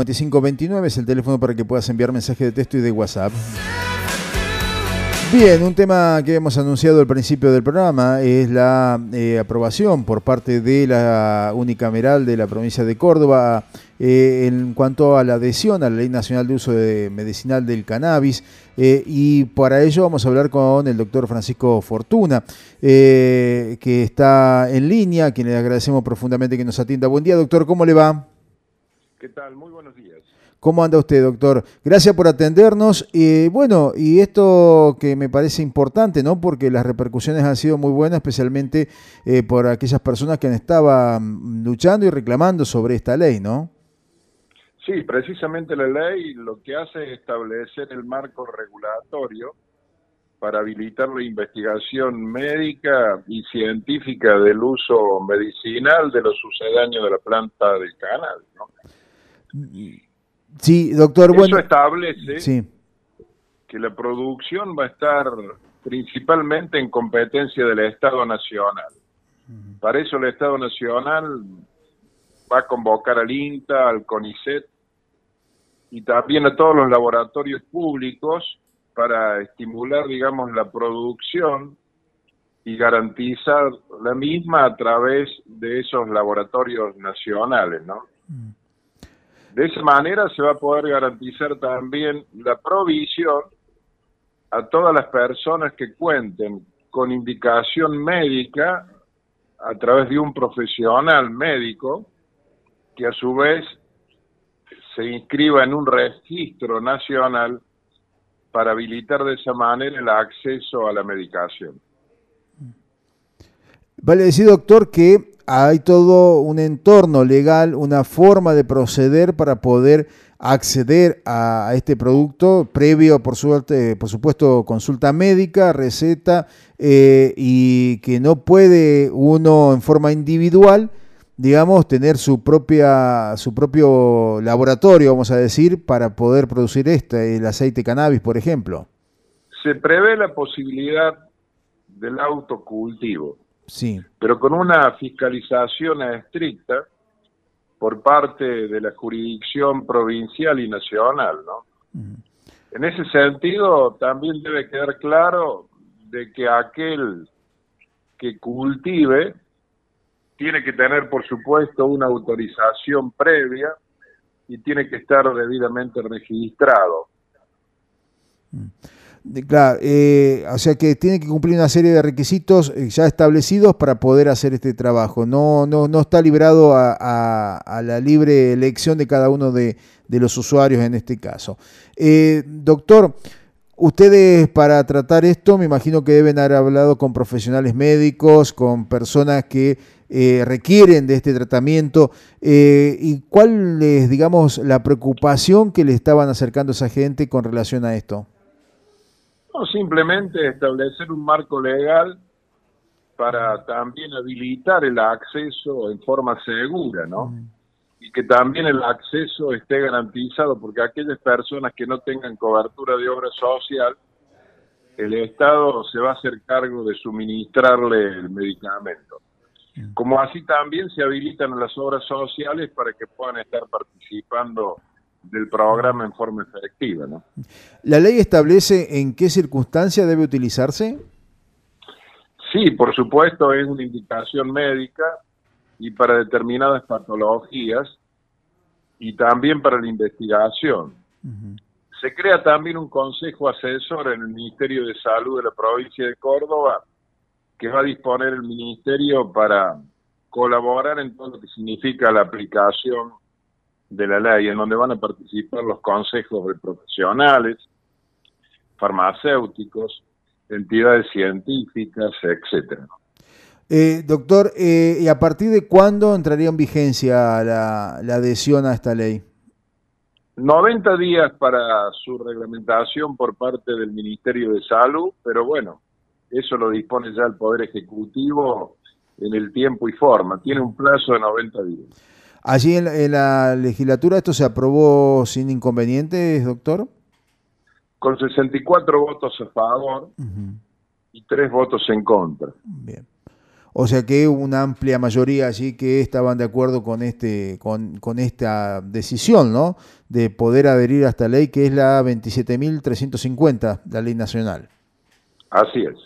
9529 es el teléfono para que puedas enviar mensaje de texto y de WhatsApp. Bien, un tema que hemos anunciado al principio del programa es la eh, aprobación por parte de la unicameral de la provincia de Córdoba eh, en cuanto a la adhesión a la Ley Nacional de Uso de Medicinal del Cannabis eh, y para ello vamos a hablar con el doctor Francisco Fortuna que está en línea, a quien le agradecemos profundamente que nos atienda. Buen día doctor, ¿cómo le va? ¿Qué tal? Muy buenos días. ¿Cómo anda usted, doctor? Gracias por atendernos. Y bueno, y esto que me parece importante, ¿no? Porque las repercusiones han sido muy buenas, especialmente eh, por aquellas personas que han estado luchando y reclamando sobre esta ley, ¿no? Sí, precisamente la ley lo que hace es establecer el marco regulatorio para habilitar la investigación médica y científica del uso medicinal de los sucedáneos de la planta del canal, ¿no? Sí, doctor. Eso establece que la producción va a estar principalmente en competencia del Estado Nacional. Para eso el Estado Nacional va a convocar al INTA, al CONICET y también a todos los laboratorios públicos para estimular, digamos, la producción y garantizar la misma a través de esos laboratorios nacionales, ¿no? De esa manera se va a poder garantizar también la provisión a todas las personas que cuenten con indicación médica a través de un profesional médico que a su vez se inscriba en un registro nacional para habilitar de esa manera el acceso a la medicación. Vale decir, doctor, que hay todo un entorno legal, una forma de proceder para poder acceder a, este producto previo, por, suerte, por supuesto, consulta médica, receta, eh, y que no puede uno en forma individual, digamos, tener su, propia, su propio laboratorio, vamos a decir, para poder producir este, el aceite cannabis, por ejemplo. Se prevé la posibilidad del autocultivo Sí. Pero con una fiscalización estricta por parte de la jurisdicción provincial y nacional, ¿no? En ese sentido, también debe quedar claro de que aquel que cultive tiene que tener, por supuesto, una autorización previa y tiene que estar debidamente registrado. Claro, eh, o sea que tiene que cumplir una serie de requisitos eh, ya establecidos para poder hacer este trabajo. No, no, no está librado a, la libre elección de cada uno de, los usuarios en este caso. Eh, doctor, ustedes para tratar esto me imagino que deben haber hablado con profesionales médicos, con personas que requieren de este tratamiento. ¿Y cuál es, digamos, la preocupación que le estaban acercando a esa gente con relación a esto? Simplemente establecer un marco legal para también habilitar el acceso en forma segura, ¿no? Y que también el acceso esté garantizado, porque aquellas personas que no tengan cobertura de obra social, el Estado se va a hacer cargo de suministrarle el medicamento. Como así también se habilitan las obras sociales para que puedan estar participando del programa en forma efectiva. ¿no? ¿La ley establece en qué circunstancia debe utilizarse? Sí, por supuesto, es una indicación médica y para determinadas patologías y también para la investigación. Se crea también un consejo asesor en el Ministerio de Salud de la provincia de Córdoba que va a disponer el Ministerio para colaborar en todo lo que significa la aplicación de la ley, en donde van a participar los consejos de profesionales, farmacéuticos, entidades científicas, etcétera. Eh, doctor, eh, ¿y a partir de cuándo entraría en vigencia la, la adhesión a esta ley? 90 días para su reglamentación por parte del Ministerio de Salud, pero bueno, eso lo dispone ya el Poder Ejecutivo en el tiempo y forma. Tiene un plazo de 90 días. Allí en la, legislatura esto se aprobó sin inconvenientes, doctor. Con 64 votos a favor y tres votos en contra. Bien. O sea que una amplia mayoría allí que estaban de acuerdo con, este, con, con esta decisión, ¿no? De poder adherir a esta ley que es la 27.350, la ley nacional. Así es.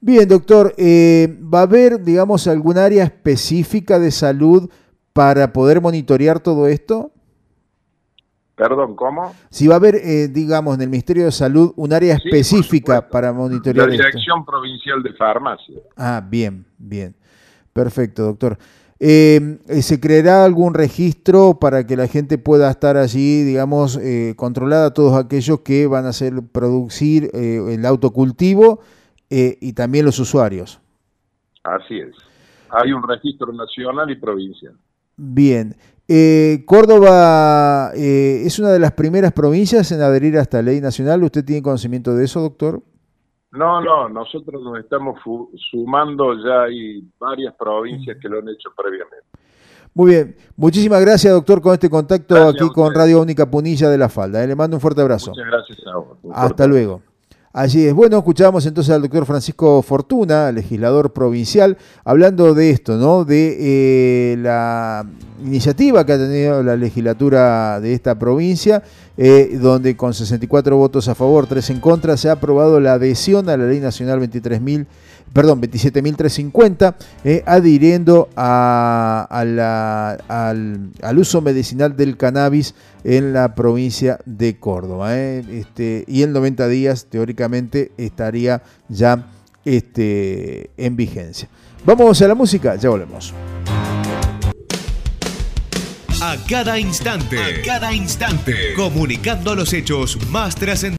Bien, doctor, eh, ¿va a haber, digamos, algún área específica de salud para poder monitorear todo esto? Perdón, ¿cómo? Si va a haber, eh, digamos, en el Ministerio de Salud un área específica para monitorear La Dirección Provincial de Farmacia. Ah, bien, bien. Perfecto, doctor. Eh, eh, ¿Se creará algún registro para que la gente pueda estar allí, digamos, eh, controlada todos aquellos que van a hacer producir el autocultivo y también los usuarios? Así es. Hay un registro nacional y provincial. Bien. Eh, Córdoba eh, es una de las primeras provincias en adherir a esta ley nacional. ¿Usted tiene conocimiento de eso, doctor? No, no, nosotros nos estamos sumando, ya hay varias provincias que lo han hecho previamente. Muy bien, muchísimas gracias doctor con este contacto aquí con Radio Única Punilla de la Falda. Eh, le mando un fuerte abrazo. Muchas gracias a vos. Hasta luego. Así es. Bueno, escuchamos entonces al doctor Francisco Fortuna, legislador provincial, hablando de esto, ¿no? De eh, la iniciativa que ha tenido la legislatura de esta provincia, eh, donde con 64 votos a favor, 3 en contra, se ha aprobado la adhesión a la Ley Nacional 23.000 perdón, 27.350, eh, adhiriendo al, uso medicinal del cannabis en la provincia de Córdoba. Eh. Este, y en 90 días, teóricamente, estaría ya este, en vigencia. Vamos a la música, ya volvemos. A cada instante, a cada instante, comunicando los hechos más trascendentes.